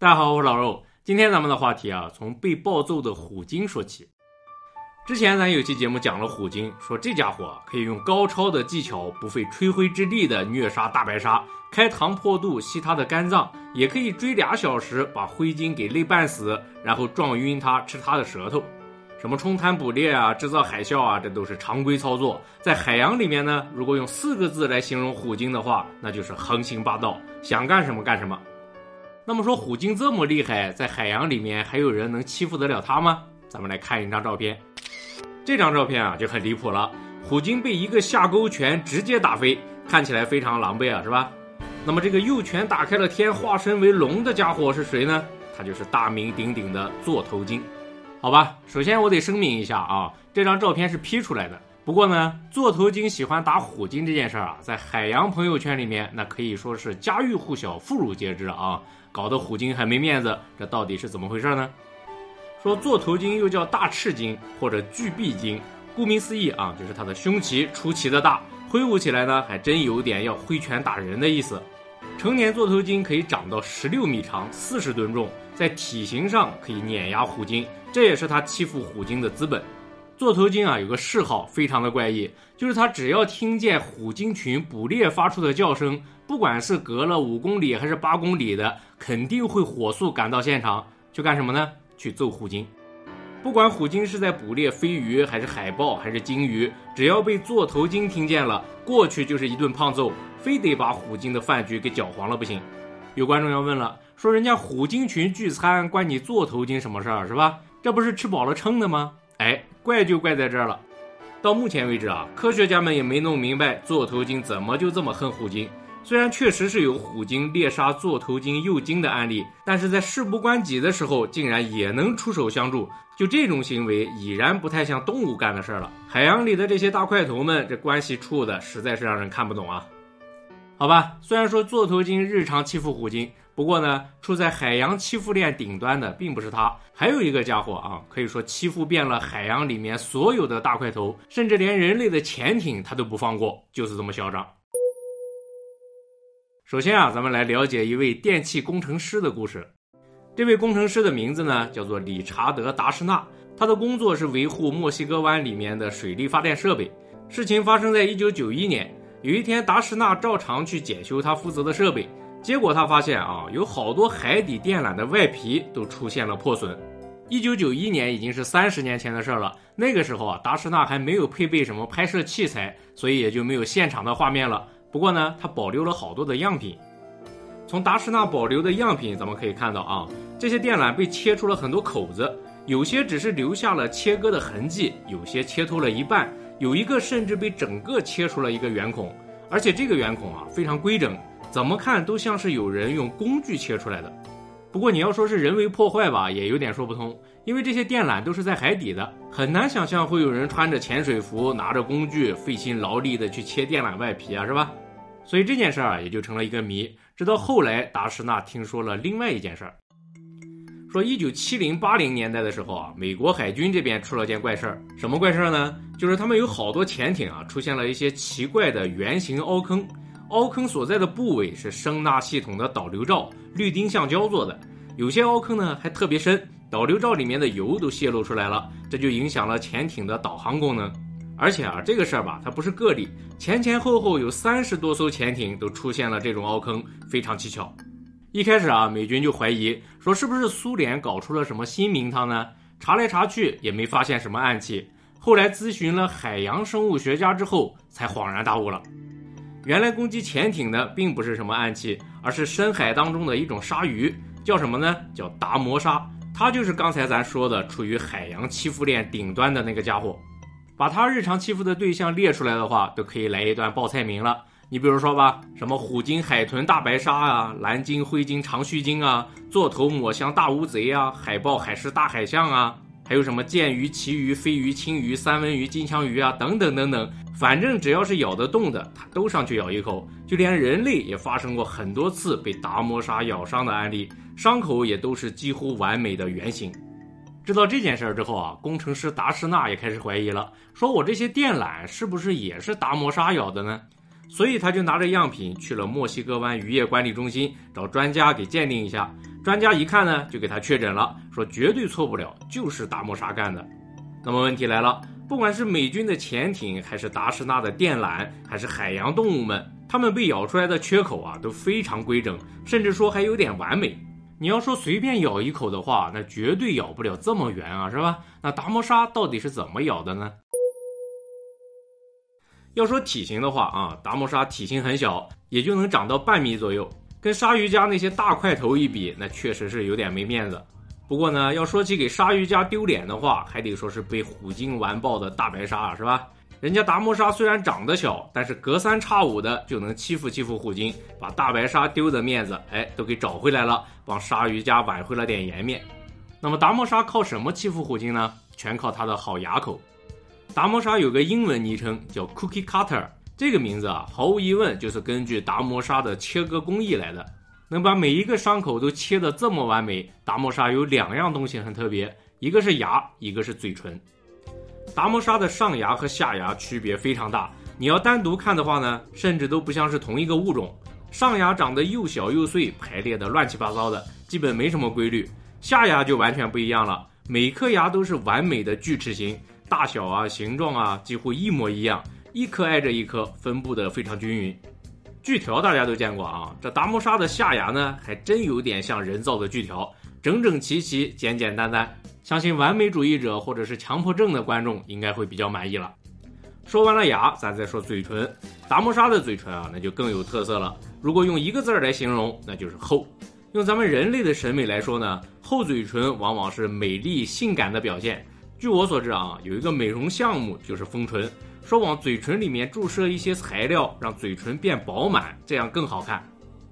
大家好，我是老肉。今天咱们的话题啊，从被暴揍的虎鲸说起。之前咱有期节目讲了虎鲸，说这家伙可以用高超的技巧，不费吹灰之力的虐杀大白鲨，开膛破肚吸它的肝脏，也可以追俩小时把灰鲸给累半死，然后撞晕它吃它的舌头。什么冲滩捕猎啊，制造海啸啊，这都是常规操作。在海洋里面呢，如果用四个字来形容虎鲸的话，那就是横行霸道，想干什么干什么。那么说虎鲸这么厉害，在海洋里面还有人能欺负得了它吗？咱们来看一张照片，这张照片啊就很离谱了，虎鲸被一个下钩拳直接打飞，看起来非常狼狈啊，是吧？那么这个右拳打开了天，化身为龙的家伙是谁呢？他就是大名鼎鼎的座头鲸。好吧，首先我得声明一下啊，这张照片是 P 出来的。不过呢，座头鲸喜欢打虎鲸这件事儿啊，在海洋朋友圈里面，那可以说是家喻户晓、妇孺皆知啊，搞得虎鲸很没面子。这到底是怎么回事呢？说座头鲸又叫大翅鲸或者巨臂鲸，顾名思义啊，就是它的胸鳍出奇的大，挥舞起来呢，还真有点要挥拳打人的意思。成年座头鲸可以长到十六米长、四十吨重，在体型上可以碾压虎鲸，这也是它欺负虎鲸的资本。座头鲸啊，有个嗜好非常的怪异，就是它只要听见虎鲸群捕猎发出的叫声，不管是隔了五公里还是八公里的，肯定会火速赶到现场去干什么呢？去揍虎鲸。不管虎鲸是在捕猎飞鱼，还是海豹，还是鲸鱼，只要被座头鲸听见了，过去就是一顿胖揍，非得把虎鲸的饭局给搅黄了不行。有观众要问了，说人家虎鲸群聚餐关你座头鲸什么事儿是吧？这不是吃饱了撑的吗？哎。怪就怪在这儿了。到目前为止啊，科学家们也没弄明白座头鲸怎么就这么恨虎鲸。虽然确实是有虎鲸猎杀座头鲸幼鲸的案例，但是在事不关己的时候，竟然也能出手相助。就这种行为，已然不太像动物干的事儿了。海洋里的这些大块头们，这关系处的实在是让人看不懂啊。好吧，虽然说座头鲸日常欺负虎鲸。不过呢，处在海洋欺负链顶端的并不是他，还有一个家伙啊，可以说欺负遍了海洋里面所有的大块头，甚至连人类的潜艇他都不放过，就是这么嚣张。首先啊，咱们来了解一位电气工程师的故事。这位工程师的名字呢，叫做理查德·达什纳，他的工作是维护墨西哥湾里面的水力发电设备。事情发生在一九九一年，有一天，达什纳照常去检修他负责的设备。结果他发现啊，有好多海底电缆的外皮都出现了破损。一九九一年已经是三十年前的事了。那个时候啊，达什纳还没有配备什么拍摄器材，所以也就没有现场的画面了。不过呢，他保留了好多的样品。从达什纳保留的样品，咱们可以看到啊，这些电缆被切出了很多口子，有些只是留下了切割的痕迹，有些切透了一半，有一个甚至被整个切出了一个圆孔，而且这个圆孔啊非常规整。怎么看都像是有人用工具切出来的，不过你要说是人为破坏吧，也有点说不通，因为这些电缆都是在海底的，很难想象会有人穿着潜水服，拿着工具，费心劳力的去切电缆外皮啊，是吧？所以这件事儿啊，也就成了一个谜。直到后来，达什纳听说了另外一件事儿，说一九七零八零年代的时候啊，美国海军这边出了件怪事儿，什么怪事儿呢？就是他们有好多潜艇啊，出现了一些奇怪的圆形凹坑。凹坑所在的部位是声纳系统的导流罩，绿丁橡胶做的。有些凹坑呢还特别深，导流罩里面的油都泄露出来了，这就影响了潜艇的导航功能。而且啊，这个事儿吧，它不是个例，前前后后有三十多艘潜艇都出现了这种凹坑，非常蹊跷。一开始啊，美军就怀疑说是不是苏联搞出了什么新名堂呢？查来查去也没发现什么暗器。后来咨询了海洋生物学家之后，才恍然大悟了。原来攻击潜艇的并不是什么暗器，而是深海当中的一种鲨鱼，叫什么呢？叫达摩鲨。它就是刚才咱说的处于海洋欺负链顶端的那个家伙。把它日常欺负的对象列出来的话，都可以来一段报菜名了。你比如说吧，什么虎鲸、海豚、大白鲨啊，蓝鲸、灰鲸、长须鲸啊，座头抹香、大乌贼啊，海豹、海狮、大海象啊，还有什么剑鱼、旗鱼、飞鱼、青鱼、三文鱼、金枪鱼啊，等等等等。反正只要是咬得动的，它都上去咬一口。就连人类也发生过很多次被达摩鲨咬伤的案例，伤口也都是几乎完美的圆形。知道这件事儿之后啊，工程师达什纳也开始怀疑了，说我这些电缆是不是也是达摩鲨咬的呢？所以他就拿着样品去了墨西哥湾渔业管理中心找专家给鉴定一下。专家一看呢，就给他确诊了，说绝对错不了，就是达摩鲨干的。那么问题来了，不管是美军的潜艇，还是达什纳的电缆，还是海洋动物们，它们被咬出来的缺口啊都非常规整，甚至说还有点完美。你要说随便咬一口的话，那绝对咬不了这么圆啊，是吧？那达摩鲨到底是怎么咬的呢？要说体型的话啊，达摩鲨体型很小，也就能长到半米左右，跟鲨鱼家那些大块头一比，那确实是有点没面子。不过呢，要说起给鲨鱼家丢脸的话，还得说是被虎鲸完爆的大白鲨啊，是吧？人家达摩鲨虽然长得小，但是隔三差五的就能欺负欺负虎鲸，把大白鲨丢的面子，哎，都给找回来了，帮鲨鱼家挽回了点颜面。那么达摩鲨靠什么欺负虎鲸呢？全靠它的好牙口。达摩鲨有个英文昵称叫 Cookie Cutter，这个名字啊，毫无疑问就是根据达摩鲨的切割工艺来的。能把每一个伤口都切得这么完美，达摩鲨有两样东西很特别，一个是牙，一个是嘴唇。达摩鲨的上牙和下牙区别非常大，你要单独看的话呢，甚至都不像是同一个物种。上牙长得又小又碎，排列的乱七八糟的，基本没什么规律。下牙就完全不一样了，每颗牙都是完美的锯齿形，大小啊、形状啊几乎一模一样，一颗挨着一颗，分布的非常均匀。锯条大家都见过啊，这达摩沙的下牙呢，还真有点像人造的锯条，整整齐齐、简简单单。相信完美主义者或者是强迫症的观众应该会比较满意了。说完了牙，咱再说嘴唇。达摩沙的嘴唇啊，那就更有特色了。如果用一个字儿来形容，那就是厚。用咱们人类的审美来说呢，厚嘴唇往往是美丽性感的表现。据我所知啊，有一个美容项目就是丰唇，说往嘴唇里面注射一些材料，让嘴唇变饱满，这样更好看。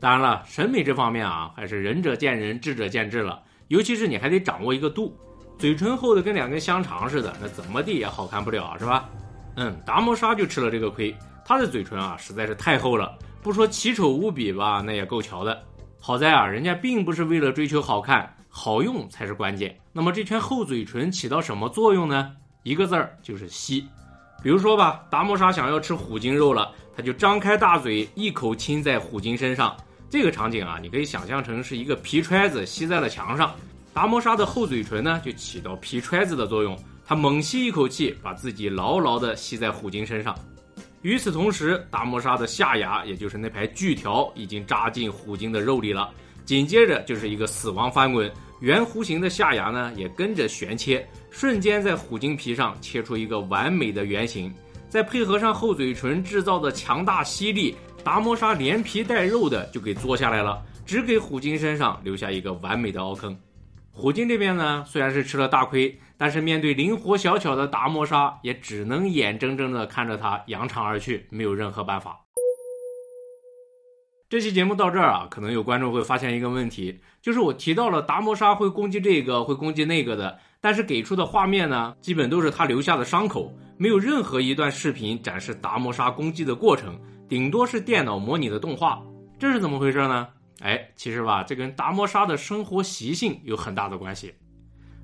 当然了，审美这方面啊，还是仁者见仁，智者见智了。尤其是你还得掌握一个度。嘴唇厚的跟两根香肠似的，那怎么地也好看不了，是吧？嗯，达摩鲨就吃了这个亏，它的嘴唇啊实在是太厚了，不说奇丑无比吧，那也够瞧的。好在啊，人家并不是为了追求好看，好用才是关键。那么这圈厚嘴唇起到什么作用呢？一个字儿就是吸。比如说吧，达摩鲨想要吃虎鲸肉了，它就张开大嘴，一口亲在虎鲸身上。这个场景啊，你可以想象成是一个皮揣子吸在了墙上。达摩鲨的厚嘴唇呢，就起到皮揣子的作用。它猛吸一口气，把自己牢牢地吸在虎鲸身上。与此同时，达摩鲨的下牙，也就是那排锯条，已经扎进虎鲸的肉里了。紧接着就是一个死亡翻滚，圆弧形的下牙呢，也跟着旋切，瞬间在虎鲸皮上切出一个完美的圆形。再配合上厚嘴唇制造的强大吸力，达摩鲨连皮带肉的就给嘬下来了，只给虎鲸身上留下一个完美的凹坑。虎鲸这边呢，虽然是吃了大亏，但是面对灵活小巧的达摩鲨，也只能眼睁睁地看着它扬长而去，没有任何办法。这期节目到这儿啊，可能有观众会发现一个问题，就是我提到了达摩鲨会攻击这个，会攻击那个的，但是给出的画面呢，基本都是它留下的伤口，没有任何一段视频展示达摩鲨攻击的过程，顶多是电脑模拟的动画，这是怎么回事呢？哎，其实吧，这跟达摩鲨的生活习性有很大的关系。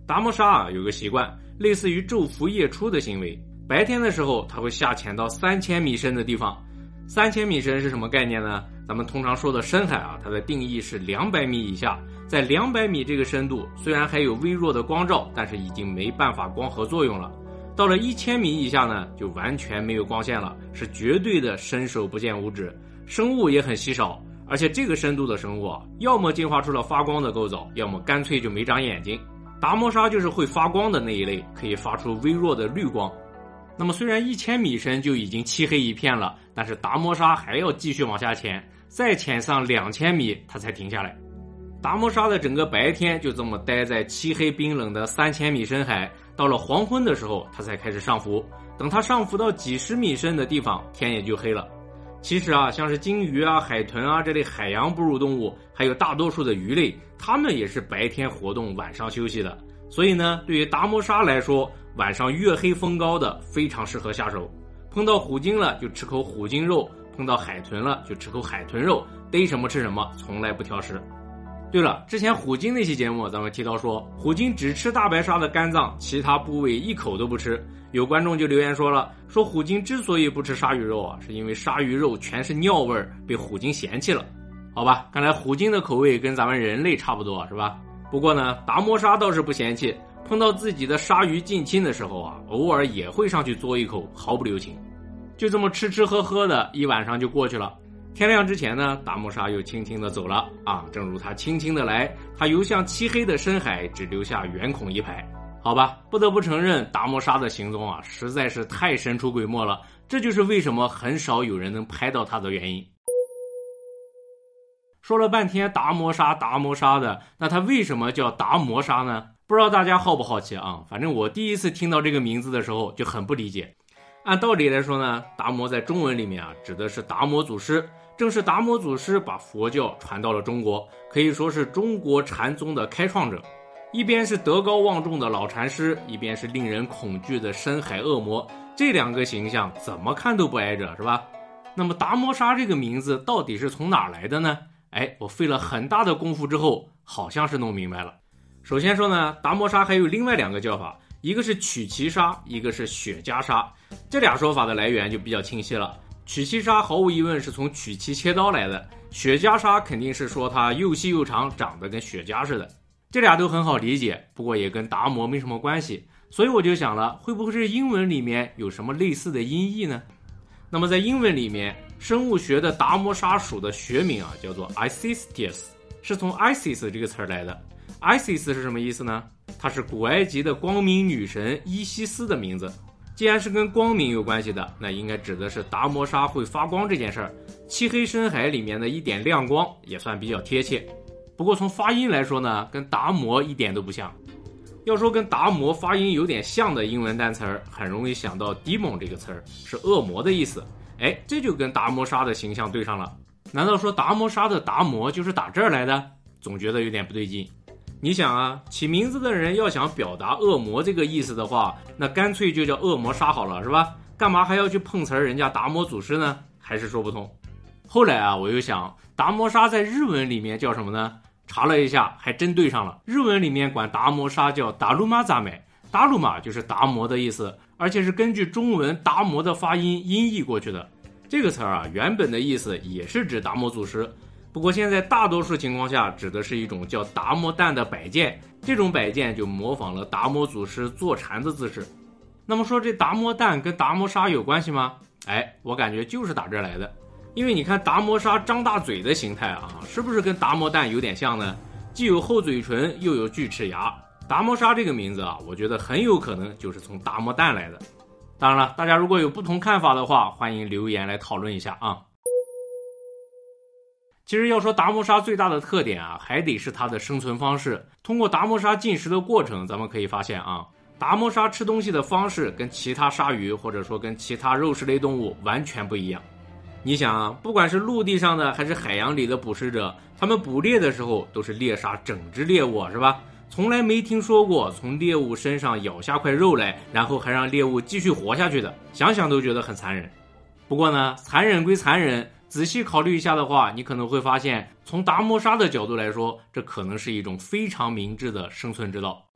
达摩鲨啊，有个习惯，类似于昼伏夜出的行为。白天的时候，它会下潜到三千米深的地方。三千米深是什么概念呢？咱们通常说的深海啊，它的定义是两百米以下。在两百米这个深度，虽然还有微弱的光照，但是已经没办法光合作用了。到了一千米以下呢，就完全没有光线了，是绝对的伸手不见五指，生物也很稀少。而且这个深度的生物，要么进化出了发光的构造，要么干脆就没长眼睛。达摩鲨就是会发光的那一类，可以发出微弱的绿光。那么虽然一千米深就已经漆黑一片了，但是达摩鲨还要继续往下潜，再潜上两千米，它才停下来。达摩鲨的整个白天就这么待在漆黑冰冷的三千米深海，到了黄昏的时候，它才开始上浮。等它上浮到几十米深的地方，天也就黑了。其实啊，像是鲸鱼啊、海豚啊这类海洋哺乳动物，还有大多数的鱼类，它们也是白天活动，晚上休息的。所以呢，对于达摩鲨来说，晚上月黑风高的非常适合下手。碰到虎鲸了就吃口虎鲸肉，碰到海豚了就吃口海豚肉，逮什么吃什么，从来不挑食。对了，之前虎鲸那期节目咱们提到说，虎鲸只吃大白鲨的肝脏，其他部位一口都不吃。有观众就留言说了，说虎鲸之所以不吃鲨鱼肉啊，是因为鲨鱼肉全是尿味儿，被虎鲸嫌弃了。好吧，看来虎鲸的口味跟咱们人类差不多，是吧？不过呢，达摩鲨倒是不嫌弃，碰到自己的鲨鱼近亲的时候啊，偶尔也会上去嘬一口，毫不留情。就这么吃吃喝喝的一晚上就过去了。天亮之前呢，达摩鲨又轻轻的走了啊，正如他轻轻的来，他游向漆黑的深海，只留下圆孔一排。好吧，不得不承认，达摩鲨的行踪啊，实在是太神出鬼没了。这就是为什么很少有人能拍到它的原因。说了半天达摩鲨，达摩鲨的，那它为什么叫达摩鲨呢？不知道大家好不好奇啊？反正我第一次听到这个名字的时候就很不理解。按道理来说呢，达摩在中文里面啊，指的是达摩祖师，正是达摩祖师把佛教传到了中国，可以说是中国禅宗的开创者。一边是德高望重的老禅师，一边是令人恐惧的深海恶魔，这两个形象怎么看都不挨着，是吧？那么达摩沙这个名字到底是从哪来的呢？哎，我费了很大的功夫之后，好像是弄明白了。首先说呢，达摩沙还有另外两个叫法，一个是曲奇沙，一个是雪茄沙。这俩说法的来源就比较清晰了。曲奇沙毫无疑问是从曲奇切刀来的，雪茄沙肯定是说它又细又长，长得跟雪茄似的。这俩都很好理解，不过也跟达摩没什么关系。所以我就想了，会不会是英文里面有什么类似的音译呢？那么在英文里面。生物学的达摩沙属的学名啊，叫做 Isistius，是从 Isis 这个词儿来的。Isis 是什么意思呢？它是古埃及的光明女神伊西斯的名字。既然是跟光明有关系的，那应该指的是达摩沙会发光这件事儿。漆黑深海里面的一点亮光也算比较贴切。不过从发音来说呢，跟达摩一点都不像。要说跟达摩发音有点像的英文单词儿，很容易想到 demon 这个词儿，是恶魔的意思。哎，这就跟达摩沙的形象对上了。难道说达摩沙的达摩就是打这儿来的？总觉得有点不对劲。你想啊，起名字的人要想表达恶魔这个意思的话，那干脆就叫恶魔杀好了，是吧？干嘛还要去碰瓷儿人家达摩祖师呢？还是说不通。后来啊，我又想，达摩杀在日文里面叫什么呢？查了一下，还真对上了。日文里面管达摩杀叫达鲁玛扎美，达鲁玛就是达摩的意思。而且是根据中文达摩的发音音译过去的，这个词儿啊，原本的意思也是指达摩祖师，不过现在大多数情况下指的是一种叫达摩蛋的摆件，这种摆件就模仿了达摩祖师坐禅的姿势。那么说这达摩蛋跟达摩沙有关系吗？哎，我感觉就是打这来的，因为你看达摩沙张大嘴的形态啊，是不是跟达摩蛋有点像呢？既有厚嘴唇，又有锯齿牙。达摩沙这个名字啊，我觉得很有可能就是从达摩蛋来的。当然了，大家如果有不同看法的话，欢迎留言来讨论一下啊。其实要说达摩鲨最大的特点啊，还得是它的生存方式。通过达摩鲨进食的过程，咱们可以发现啊，达摩鲨吃东西的方式跟其他鲨鱼或者说跟其他肉食类动物完全不一样。你想啊，不管是陆地上的还是海洋里的捕食者，他们捕猎的时候都是猎杀整只猎物，是吧？从来没听说过从猎物身上咬下块肉来，然后还让猎物继续活下去的，想想都觉得很残忍。不过呢，残忍归残忍，仔细考虑一下的话，你可能会发现，从达摩鲨的角度来说，这可能是一种非常明智的生存之道。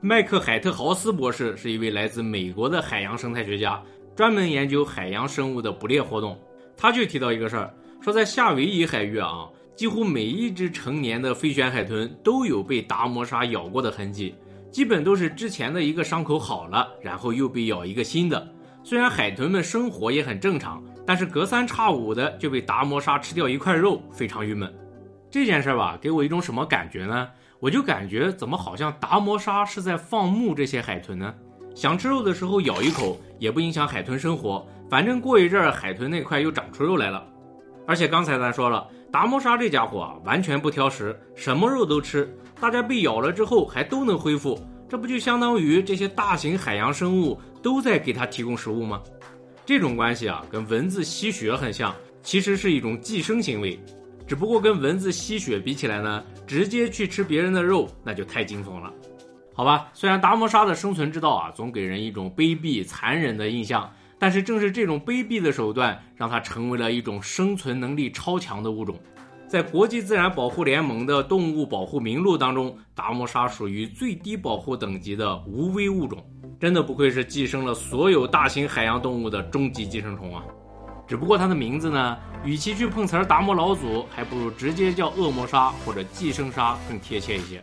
麦克海特豪斯博士是一位来自美国的海洋生态学家，专门研究海洋生物的捕猎活动。他就提到一个事儿，说在夏威夷海域啊。几乎每一只成年的飞旋海豚都有被达摩鲨咬过的痕迹，基本都是之前的一个伤口好了，然后又被咬一个新的。虽然海豚们生活也很正常，但是隔三差五的就被达摩鲨吃掉一块肉，非常郁闷。这件事吧，给我一种什么感觉呢？我就感觉怎么好像达摩鲨是在放牧这些海豚呢？想吃肉的时候咬一口也不影响海豚生活，反正过一阵儿海豚那块又长出肉来了。而且刚才咱说了。达摩鲨这家伙啊，完全不挑食，什么肉都吃。大家被咬了之后还都能恢复，这不就相当于这些大型海洋生物都在给它提供食物吗？这种关系啊，跟蚊子吸血很像，其实是一种寄生行为。只不过跟蚊子吸血比起来呢，直接去吃别人的肉那就太惊悚了。好吧，虽然达摩鲨的生存之道啊，总给人一种卑鄙残忍的印象。但是正是这种卑鄙的手段，让它成为了一种生存能力超强的物种。在国际自然保护联盟的动物保护名录当中，达摩鲨属于最低保护等级的无危物种。真的不愧是寄生了所有大型海洋动物的终极寄生虫啊！只不过它的名字呢，与其去碰瓷儿达摩老祖，还不如直接叫恶魔鲨或者寄生鲨更贴切一些。